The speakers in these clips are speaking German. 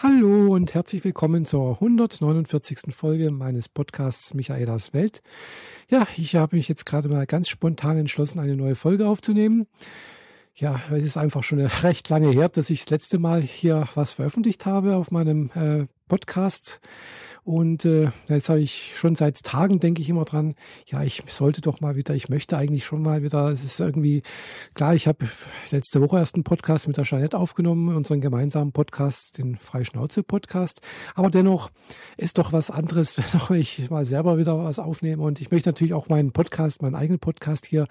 Hallo und herzlich willkommen zur 149. Folge meines Podcasts Michaelas Welt. Ja, ich habe mich jetzt gerade mal ganz spontan entschlossen, eine neue Folge aufzunehmen. Ja, es ist einfach schon recht lange her, dass ich das letzte Mal hier was veröffentlicht habe auf meinem äh, Podcast. Und äh, jetzt habe ich schon seit Tagen, denke ich immer dran, ja, ich sollte doch mal wieder, ich möchte eigentlich schon mal wieder, es ist irgendwie, klar, ich habe letzte Woche erst einen Podcast mit der Jeanette aufgenommen, unseren gemeinsamen Podcast, den Freischnauze-Podcast. Aber dennoch ist doch was anderes, wenn ich mal selber wieder was aufnehme. Und ich möchte natürlich auch meinen Podcast, meinen eigenen Podcast hier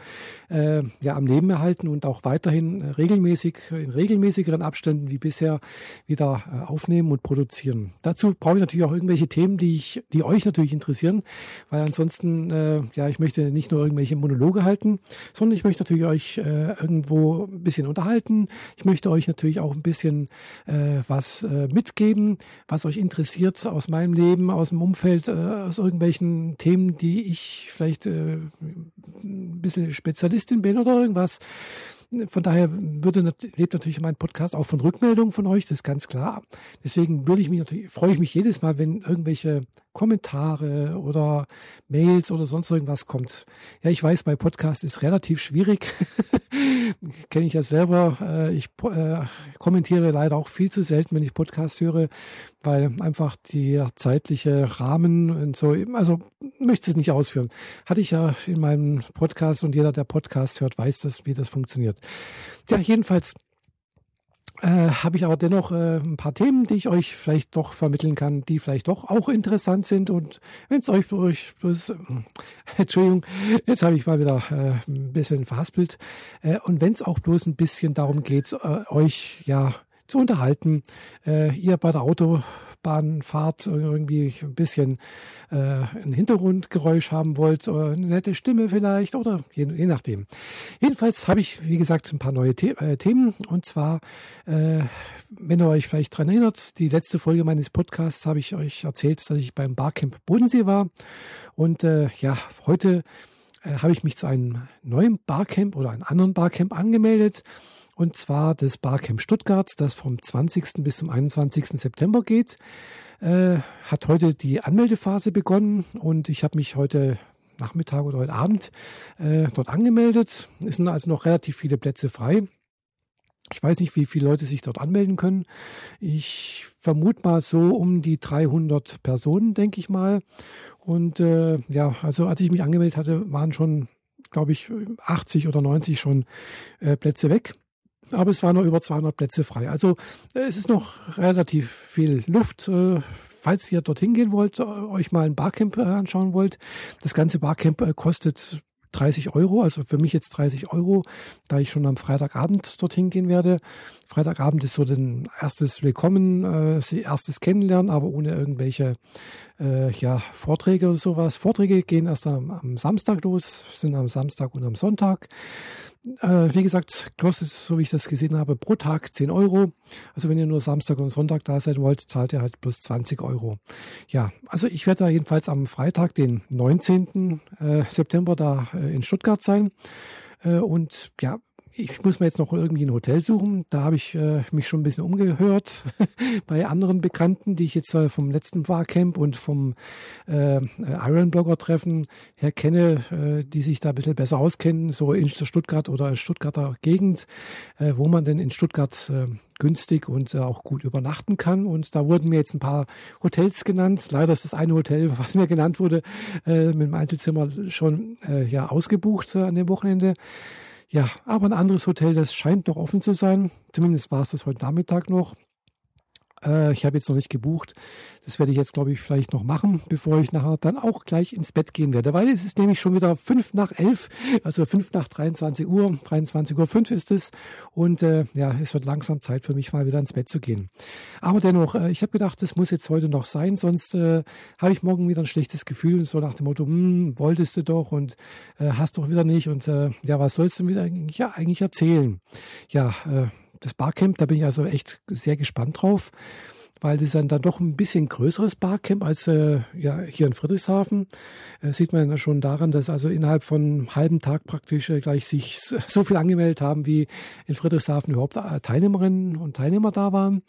äh, ja am Leben erhalten und auch weiterhin regelmäßig, in regelmäßigeren Abständen wie bisher wieder äh, aufnehmen und produzieren. Dazu brauche ich natürlich auch irgendwelche Themen, die ich, die euch natürlich interessieren, weil ansonsten, äh, ja, ich möchte nicht nur irgendwelche Monologe halten, sondern ich möchte natürlich euch äh, irgendwo ein bisschen unterhalten. Ich möchte euch natürlich auch ein bisschen äh, was äh, mitgeben, was euch interessiert aus meinem Leben, aus dem Umfeld, äh, aus irgendwelchen Themen, die ich vielleicht äh, ein bisschen Spezialistin bin oder irgendwas. Von daher würde, lebt natürlich mein Podcast auch von Rückmeldungen von euch, das ist ganz klar. Deswegen würde ich mich natürlich, freue ich mich jedes Mal, wenn irgendwelche Kommentare oder Mails oder sonst irgendwas kommt. Ja, ich weiß, bei Podcast ist relativ schwierig. Kenne ich ja selber. Äh, ich äh, kommentiere leider auch viel zu selten, wenn ich Podcast höre, weil einfach die zeitliche Rahmen und so, also möchte es nicht ausführen. Hatte ich ja in meinem Podcast und jeder, der Podcast hört, weiß das, wie das funktioniert. Ja, jedenfalls äh, habe ich aber dennoch äh, ein paar Themen, die ich euch vielleicht doch vermitteln kann, die vielleicht doch auch interessant sind. Und wenn es euch, euch bloß, äh, Entschuldigung, jetzt habe ich mal wieder äh, ein bisschen verhaspelt. Äh, und wenn es auch bloß ein bisschen darum geht, äh, euch ja zu unterhalten, ihr bei der Auto Bahnfahrt irgendwie ein bisschen äh, ein Hintergrundgeräusch haben wollt, oder eine nette Stimme vielleicht oder je, je nachdem. Jedenfalls habe ich, wie gesagt, ein paar neue The äh, Themen. Und zwar, äh, wenn ihr euch vielleicht daran erinnert, die letzte Folge meines Podcasts habe ich euch erzählt, dass ich beim Barcamp Bodensee war. Und äh, ja, heute äh, habe ich mich zu einem neuen Barcamp oder einem anderen Barcamp angemeldet und zwar das Barcamp Stuttgart, das vom 20. bis zum 21. September geht. Äh, hat heute die Anmeldephase begonnen und ich habe mich heute Nachmittag oder heute Abend äh, dort angemeldet. Es sind also noch relativ viele Plätze frei. Ich weiß nicht, wie viele Leute sich dort anmelden können. Ich vermute mal so um die 300 Personen, denke ich mal. Und äh, ja, also als ich mich angemeldet hatte, waren schon, glaube ich, 80 oder 90 schon äh, Plätze weg aber es waren noch über 200 Plätze frei. Also äh, es ist noch relativ viel Luft. Äh, falls ihr dorthin gehen wollt, äh, euch mal ein Barcamp anschauen wollt, das ganze Barcamp kostet 30 Euro, also für mich jetzt 30 Euro, da ich schon am Freitagabend dorthin gehen werde. Freitagabend ist so ein erstes Willkommen, äh, erstes Kennenlernen, aber ohne irgendwelche äh, ja, Vorträge oder sowas. Vorträge gehen erst am, am Samstag los, sind am Samstag und am Sonntag. Äh, wie gesagt, kostet, so wie ich das gesehen habe, pro Tag 10 Euro. Also wenn ihr nur Samstag und Sonntag da sein wollt, zahlt ihr halt plus 20 Euro. Ja, also ich werde da jedenfalls am Freitag, den 19. Äh, September, da äh, in Stuttgart sein. Äh, und ja, ich muss mir jetzt noch irgendwie ein Hotel suchen. Da habe ich äh, mich schon ein bisschen umgehört bei anderen Bekannten, die ich jetzt äh, vom letzten Barcamp und vom äh, Iron Blogger Treffen her kenne, äh, die sich da ein bisschen besser auskennen, so in Stuttgart oder in Stuttgarter Gegend, äh, wo man denn in Stuttgart äh, günstig und auch gut übernachten kann. Und da wurden mir jetzt ein paar Hotels genannt. Leider ist das eine Hotel, was mir genannt wurde, mit dem Einzelzimmer schon ja ausgebucht an dem Wochenende. Ja, aber ein anderes Hotel, das scheint noch offen zu sein. Zumindest war es das heute Nachmittag noch. Äh, ich habe jetzt noch nicht gebucht. Das werde ich jetzt, glaube ich, vielleicht noch machen, bevor ich nachher dann auch gleich ins Bett gehen werde. Weil es ist nämlich schon wieder fünf nach elf, also fünf nach 23 Uhr. 23 Uhr fünf ist es. Und äh, ja, es wird langsam Zeit für mich mal wieder ins Bett zu gehen. Aber dennoch, äh, ich habe gedacht, das muss jetzt heute noch sein, sonst äh, habe ich morgen wieder ein schlechtes Gefühl. So nach dem Motto, hm, wolltest du doch und äh, hast doch wieder nicht. Und äh, ja, was sollst du mir eigentlich, ja, eigentlich erzählen? Ja, äh, das Barcamp, da bin ich also echt sehr gespannt drauf. Weil das dann, dann doch ein bisschen größeres Barcamp als äh, ja, hier in Friedrichshafen. Äh, sieht man ja schon daran, dass also innerhalb von einem halben Tag praktisch äh, gleich sich so viel angemeldet haben, wie in Friedrichshafen überhaupt äh, Teilnehmerinnen und Teilnehmer da waren.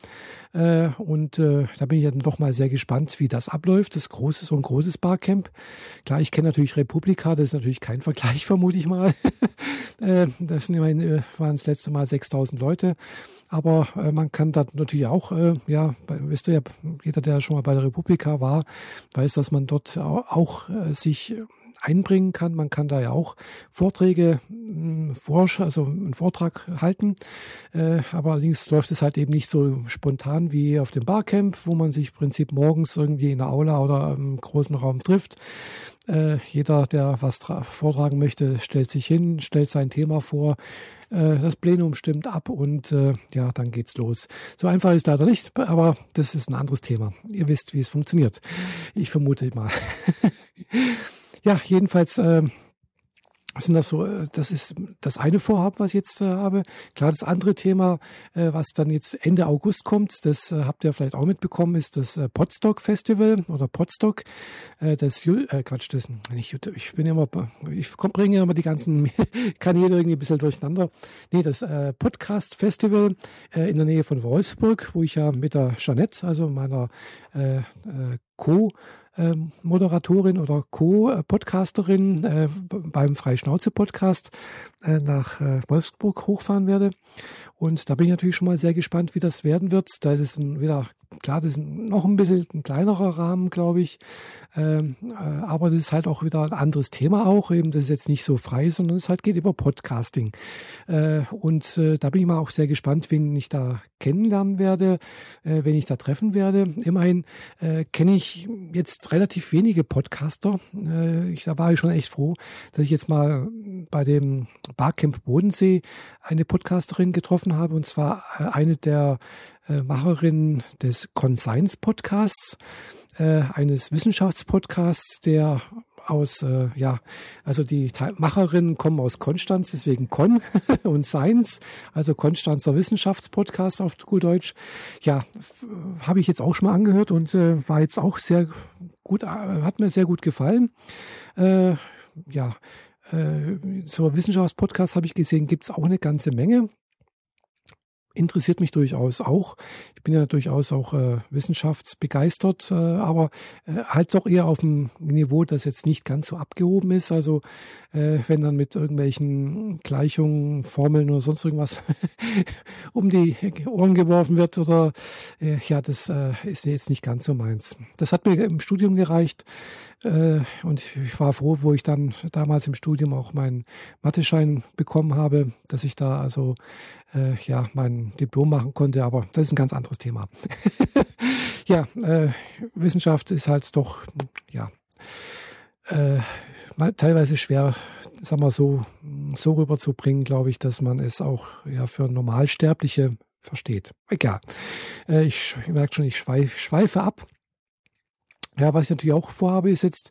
Äh, und äh, da bin ich dann doch mal sehr gespannt, wie das abläuft. Das große, so ein großes Barcamp. Klar, ich kenne natürlich Republika, das ist natürlich kein Vergleich, vermute ich mal. das sind immerhin, waren das letzte Mal 6000 Leute. Aber äh, man kann da natürlich auch, äh, ja, wisst ihr ja, jeder, der schon mal bei der Republika war, weiß, dass man dort auch äh, sich einbringen kann. Man kann da ja auch Vorträge, hm, also einen Vortrag halten. Äh, aber allerdings läuft es halt eben nicht so spontan wie auf dem Barcamp, wo man sich im Prinzip morgens irgendwie in der Aula oder im großen Raum trifft. Äh, jeder, der was vortragen möchte, stellt sich hin, stellt sein Thema vor. Äh, das Plenum stimmt ab und ja, dann geht's los. So einfach ist leider nicht, aber das ist ein anderes Thema. Ihr wisst, wie es funktioniert. Ich vermute mal. ja, jedenfalls äh, sind das so, äh, das ist das eine Vorhaben, was ich jetzt äh, habe. Klar, das andere Thema, äh, was dann jetzt Ende August kommt, das äh, habt ihr vielleicht auch mitbekommen, ist das äh, Podstock Festival oder Podstock. Äh, das äh, Quatsch, das nicht, ich bin immer, ich bringe immer die ganzen Kanäle irgendwie ein bisschen durcheinander. Nee, das äh, Podcast Festival in der Nähe von Wolfsburg, wo ich ja mit der Jeanette, also meiner Co- Moderatorin oder Co-Podcasterin äh, beim Freischnauze-Podcast äh, nach äh, Wolfsburg hochfahren werde. Und da bin ich natürlich schon mal sehr gespannt, wie das werden wird. Da ist ein, wieder, klar, das ist noch ein bisschen ein kleinerer Rahmen, glaube ich. Ähm, äh, aber das ist halt auch wieder ein anderes Thema auch. Eben, das ist jetzt nicht so frei, sondern es halt geht über Podcasting. Äh, und äh, da bin ich mal auch sehr gespannt, wen ich da kennenlernen werde, äh, wen ich da treffen werde. Immerhin äh, kenne ich jetzt relativ wenige Podcaster. Äh, ich, da war ich schon echt froh, dass ich jetzt mal bei dem Barcamp Bodensee eine Podcasterin getroffen habe, und zwar äh, eine der äh, Macherinnen des Conscience Podcasts, äh, eines Wissenschaftspodcasts, der aus, äh, ja, also die Macherinnen kommen aus Konstanz, deswegen Con und Science, also Konstanzer Wissenschaftspodcast auf gut Deutsch. Ja, habe ich jetzt auch schon mal angehört und äh, war jetzt auch sehr gut, hat mir sehr gut gefallen. Äh, ja, äh, so Wissenschaftspodcasts habe ich gesehen, gibt es auch eine ganze Menge. Interessiert mich durchaus auch. Ich bin ja durchaus auch äh, wissenschaftsbegeistert, äh, aber äh, halt doch eher auf dem Niveau, das jetzt nicht ganz so abgehoben ist. Also äh, wenn dann mit irgendwelchen Gleichungen, Formeln oder sonst irgendwas um die Ohren geworfen wird oder äh, ja, das äh, ist jetzt nicht ganz so meins. Das hat mir im Studium gereicht. Äh, und ich war froh, wo ich dann damals im Studium auch meinen Mathe-Schein bekommen habe, dass ich da also äh, ja mein Diplom machen konnte. Aber das ist ein ganz anderes Thema. ja, äh, Wissenschaft ist halt doch ja teilweise schwer, sagen wir so, so rüberzubringen, glaube ich, dass man es auch ja für Normalsterbliche versteht. Egal. Ich, merke schon, ich schweif, schweife ab. Ja, was ich natürlich auch vorhabe, ist jetzt,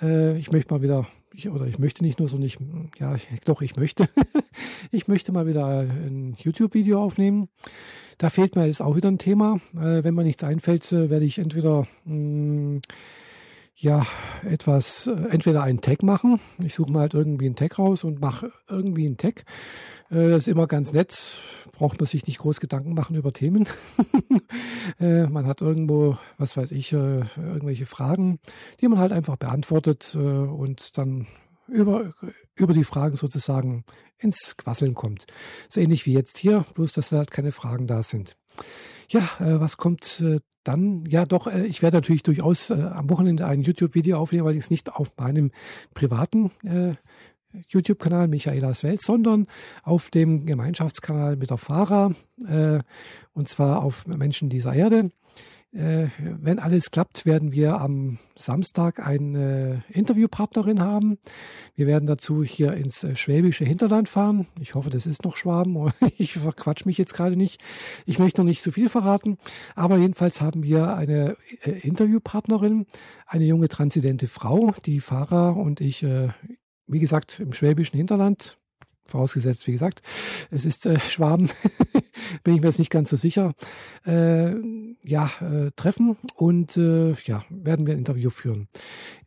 äh, ich möchte mal wieder, ich, oder ich möchte nicht nur, sondern ich, ja, ich, doch, ich möchte. ich möchte mal wieder ein YouTube-Video aufnehmen. Da fehlt mir jetzt auch wieder ein Thema. Äh, wenn mir nichts einfällt, äh, werde ich entweder mh, mm, ja, etwas, äh, entweder einen Tag machen. Ich suche mal halt irgendwie einen Tag raus und mache irgendwie einen Tag. Äh, das ist immer ganz nett. Braucht man sich nicht groß Gedanken machen über Themen. Äh, man hat irgendwo, was weiß ich, irgendwelche Fragen, die man halt einfach beantwortet und dann über, über die Fragen sozusagen ins Quasseln kommt. So ähnlich wie jetzt hier, bloß dass da halt keine Fragen da sind. Ja, äh, was kommt äh, dann? Ja, doch, äh, ich werde natürlich durchaus äh, am Wochenende ein YouTube-Video aufnehmen, es nicht auf meinem privaten äh, YouTube-Kanal Michaelas Welt, sondern auf dem Gemeinschaftskanal mit der Fahrer, äh, und zwar auf Menschen dieser Erde. Äh, wenn alles klappt, werden wir am Samstag eine Interviewpartnerin haben. Wir werden dazu hier ins äh, schwäbische Hinterland fahren. Ich hoffe, das ist noch Schwaben. Ich verquatsch mich jetzt gerade nicht. Ich möchte noch nicht so viel verraten. Aber jedenfalls haben wir eine äh, Interviewpartnerin, eine junge transidente Frau, die Fahrer und ich, wie gesagt, im schwäbischen Hinterland vorausgesetzt, wie gesagt, es ist äh, Schwaben, bin ich mir jetzt nicht ganz so sicher, äh, ja, äh, treffen und äh, ja, werden wir ein Interview führen.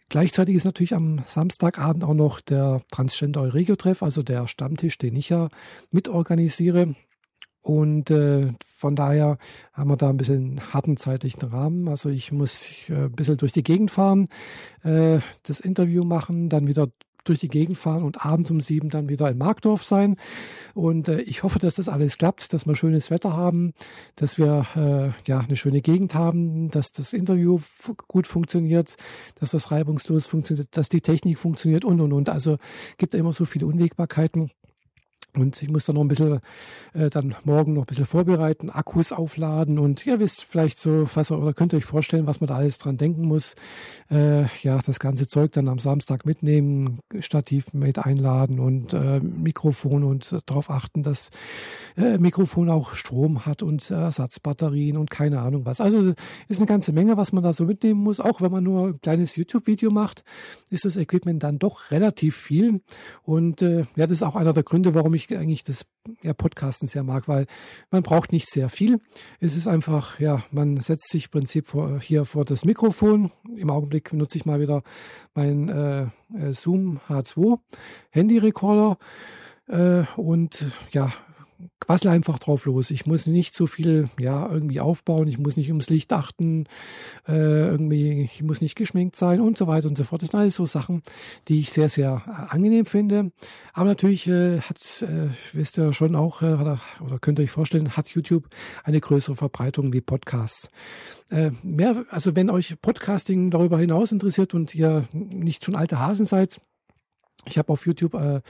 Gleichzeitig ist natürlich am Samstagabend auch noch der Transgender Euregio-Treff, also der Stammtisch, den ich ja mitorganisiere. Und äh, von daher haben wir da ein bisschen harten zeitlichen Rahmen. Also ich muss äh, ein bisschen durch die Gegend fahren, äh, das Interview machen, dann wieder durch die Gegend fahren und abends um sieben dann wieder in Markdorf sein. Und äh, ich hoffe, dass das alles klappt, dass wir schönes Wetter haben, dass wir äh, ja eine schöne Gegend haben, dass das Interview gut funktioniert, dass das reibungslos funktioniert, dass die Technik funktioniert und und und. Also gibt immer so viele Unwägbarkeiten. Und ich muss dann noch ein bisschen, äh, dann morgen noch ein bisschen vorbereiten, Akkus aufladen und ihr wisst vielleicht so, was, oder könnt ihr euch vorstellen, was man da alles dran denken muss. Äh, ja, das ganze Zeug dann am Samstag mitnehmen, Stativ mit einladen und äh, Mikrofon und äh, darauf achten, dass äh, Mikrofon auch Strom hat und Ersatzbatterien und keine Ahnung was. Also ist eine ganze Menge, was man da so mitnehmen muss. Auch wenn man nur ein kleines YouTube-Video macht, ist das Equipment dann doch relativ viel. Und äh, ja, das ist auch einer der Gründe, warum ich eigentlich das ja, Podcasten sehr mag, weil man braucht nicht sehr viel. Es ist einfach, ja, man setzt sich im Prinzip vor, hier vor das Mikrofon. Im Augenblick nutze ich mal wieder meinen äh, äh Zoom H2 Handy-Recorder äh, und ja, quassel einfach drauf los. Ich muss nicht so viel ja irgendwie aufbauen, ich muss nicht ums Licht achten, äh, irgendwie, ich muss nicht geschminkt sein und so weiter und so fort. Das sind alles so Sachen, die ich sehr, sehr äh, angenehm finde. Aber natürlich äh, hat, äh, wisst ihr schon auch, äh, oder, oder könnt ihr euch vorstellen, hat YouTube eine größere Verbreitung wie Podcasts. Äh, mehr, also wenn euch Podcasting darüber hinaus interessiert und ihr nicht schon alte Hasen seid, ich habe auf YouTube äh,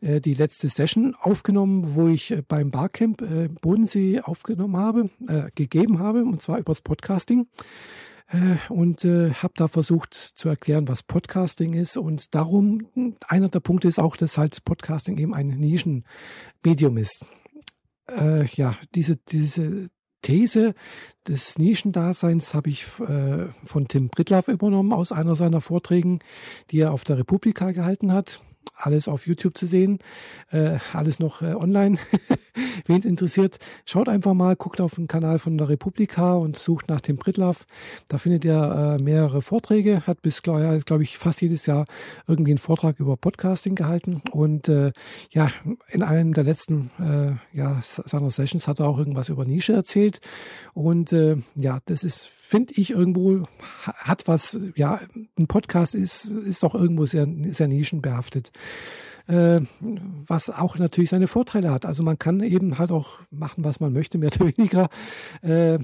äh, die letzte Session aufgenommen, wo ich äh, beim Barcamp äh, Bodensee aufgenommen habe, äh, gegeben habe, und zwar übers Podcasting. Äh, und habe da versucht zu erklären, was Podcasting ist. Und darum, einer der Punkte ist auch, dass halt Podcasting eben ein Nischenmedium ist. ja, diese, diese These des Nischendaseins habe ich äh, von Tim Brittlaff übernommen aus einer seiner Vorträgen, die er auf der Republika gehalten hat alles auf YouTube zu sehen, äh, alles noch äh, online. Wen es interessiert, schaut einfach mal, guckt auf den Kanal von der Republika und sucht nach Tim Pritlaff. Da findet ihr äh, mehrere Vorträge, hat bis, glaube glaub ich, fast jedes Jahr irgendwie einen Vortrag über Podcasting gehalten. Und äh, ja, in einem der letzten äh, ja, seiner Sessions hat er auch irgendwas über Nische erzählt. Und äh, ja, das ist, finde ich, irgendwo, hat was, ja, ein Podcast ist, ist doch irgendwo sehr, sehr nischenbehaftet äh, was auch natürlich seine Vorteile hat. Also man kann eben halt auch machen, was man möchte, mehr oder weniger. Äh, äh,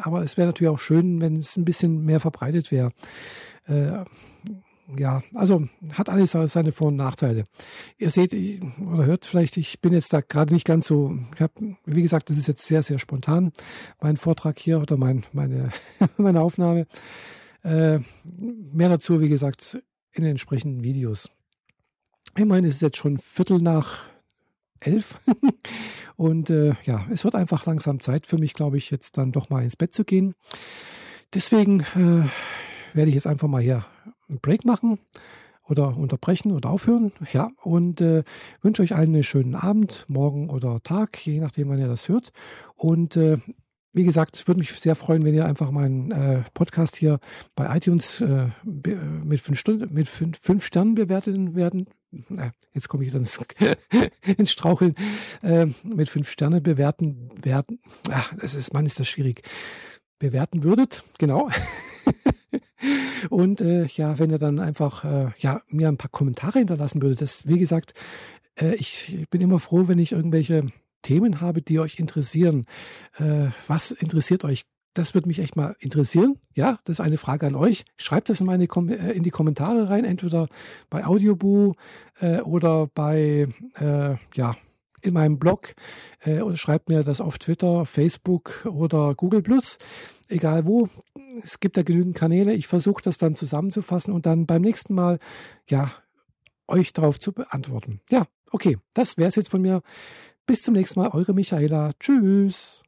aber es wäre natürlich auch schön, wenn es ein bisschen mehr verbreitet wäre. Äh, ja, also hat alles seine Vor- und Nachteile. Ihr seht oder hört vielleicht, ich bin jetzt da gerade nicht ganz so, ich habe, wie gesagt, das ist jetzt sehr, sehr spontan, mein Vortrag hier oder mein, meine, meine Aufnahme. Äh, mehr dazu, wie gesagt, in den entsprechenden Videos. Ich meine, es ist jetzt schon Viertel nach elf. Und äh, ja, es wird einfach langsam Zeit für mich, glaube ich, jetzt dann doch mal ins Bett zu gehen. Deswegen äh, werde ich jetzt einfach mal hier einen Break machen oder unterbrechen oder aufhören. Ja, und äh, wünsche euch allen einen schönen Abend, morgen oder Tag, je nachdem, wann ihr das hört. Und äh, wie gesagt, es würde mich sehr freuen, wenn ihr einfach meinen äh, Podcast hier bei iTunes äh, mit, fünf Stunden, mit fünf, fünf Sternen bewerten werden. Jetzt komme ich ins, ins Straucheln. Äh, mit fünf Sterne bewerten werden. Ach, das ist, Mann, ist das schwierig. Bewerten würdet, genau. Und äh, ja, wenn ihr dann einfach äh, ja, mir ein paar Kommentare hinterlassen würdet, das, wie gesagt, äh, ich bin immer froh, wenn ich irgendwelche Themen habe, die euch interessieren. Äh, was interessiert euch? Das würde mich echt mal interessieren. Ja, das ist eine Frage an euch. Schreibt das in, meine, äh, in die Kommentare rein, entweder bei Audioboo äh, oder bei, äh, ja, in meinem Blog äh, und schreibt mir das auf Twitter, Facebook oder Google Plus, egal wo. Es gibt da genügend Kanäle. Ich versuche das dann zusammenzufassen und dann beim nächsten Mal, ja, euch darauf zu beantworten. Ja, okay, das wäre es jetzt von mir. Bis zum nächsten Mal, eure Michaela. Tschüss.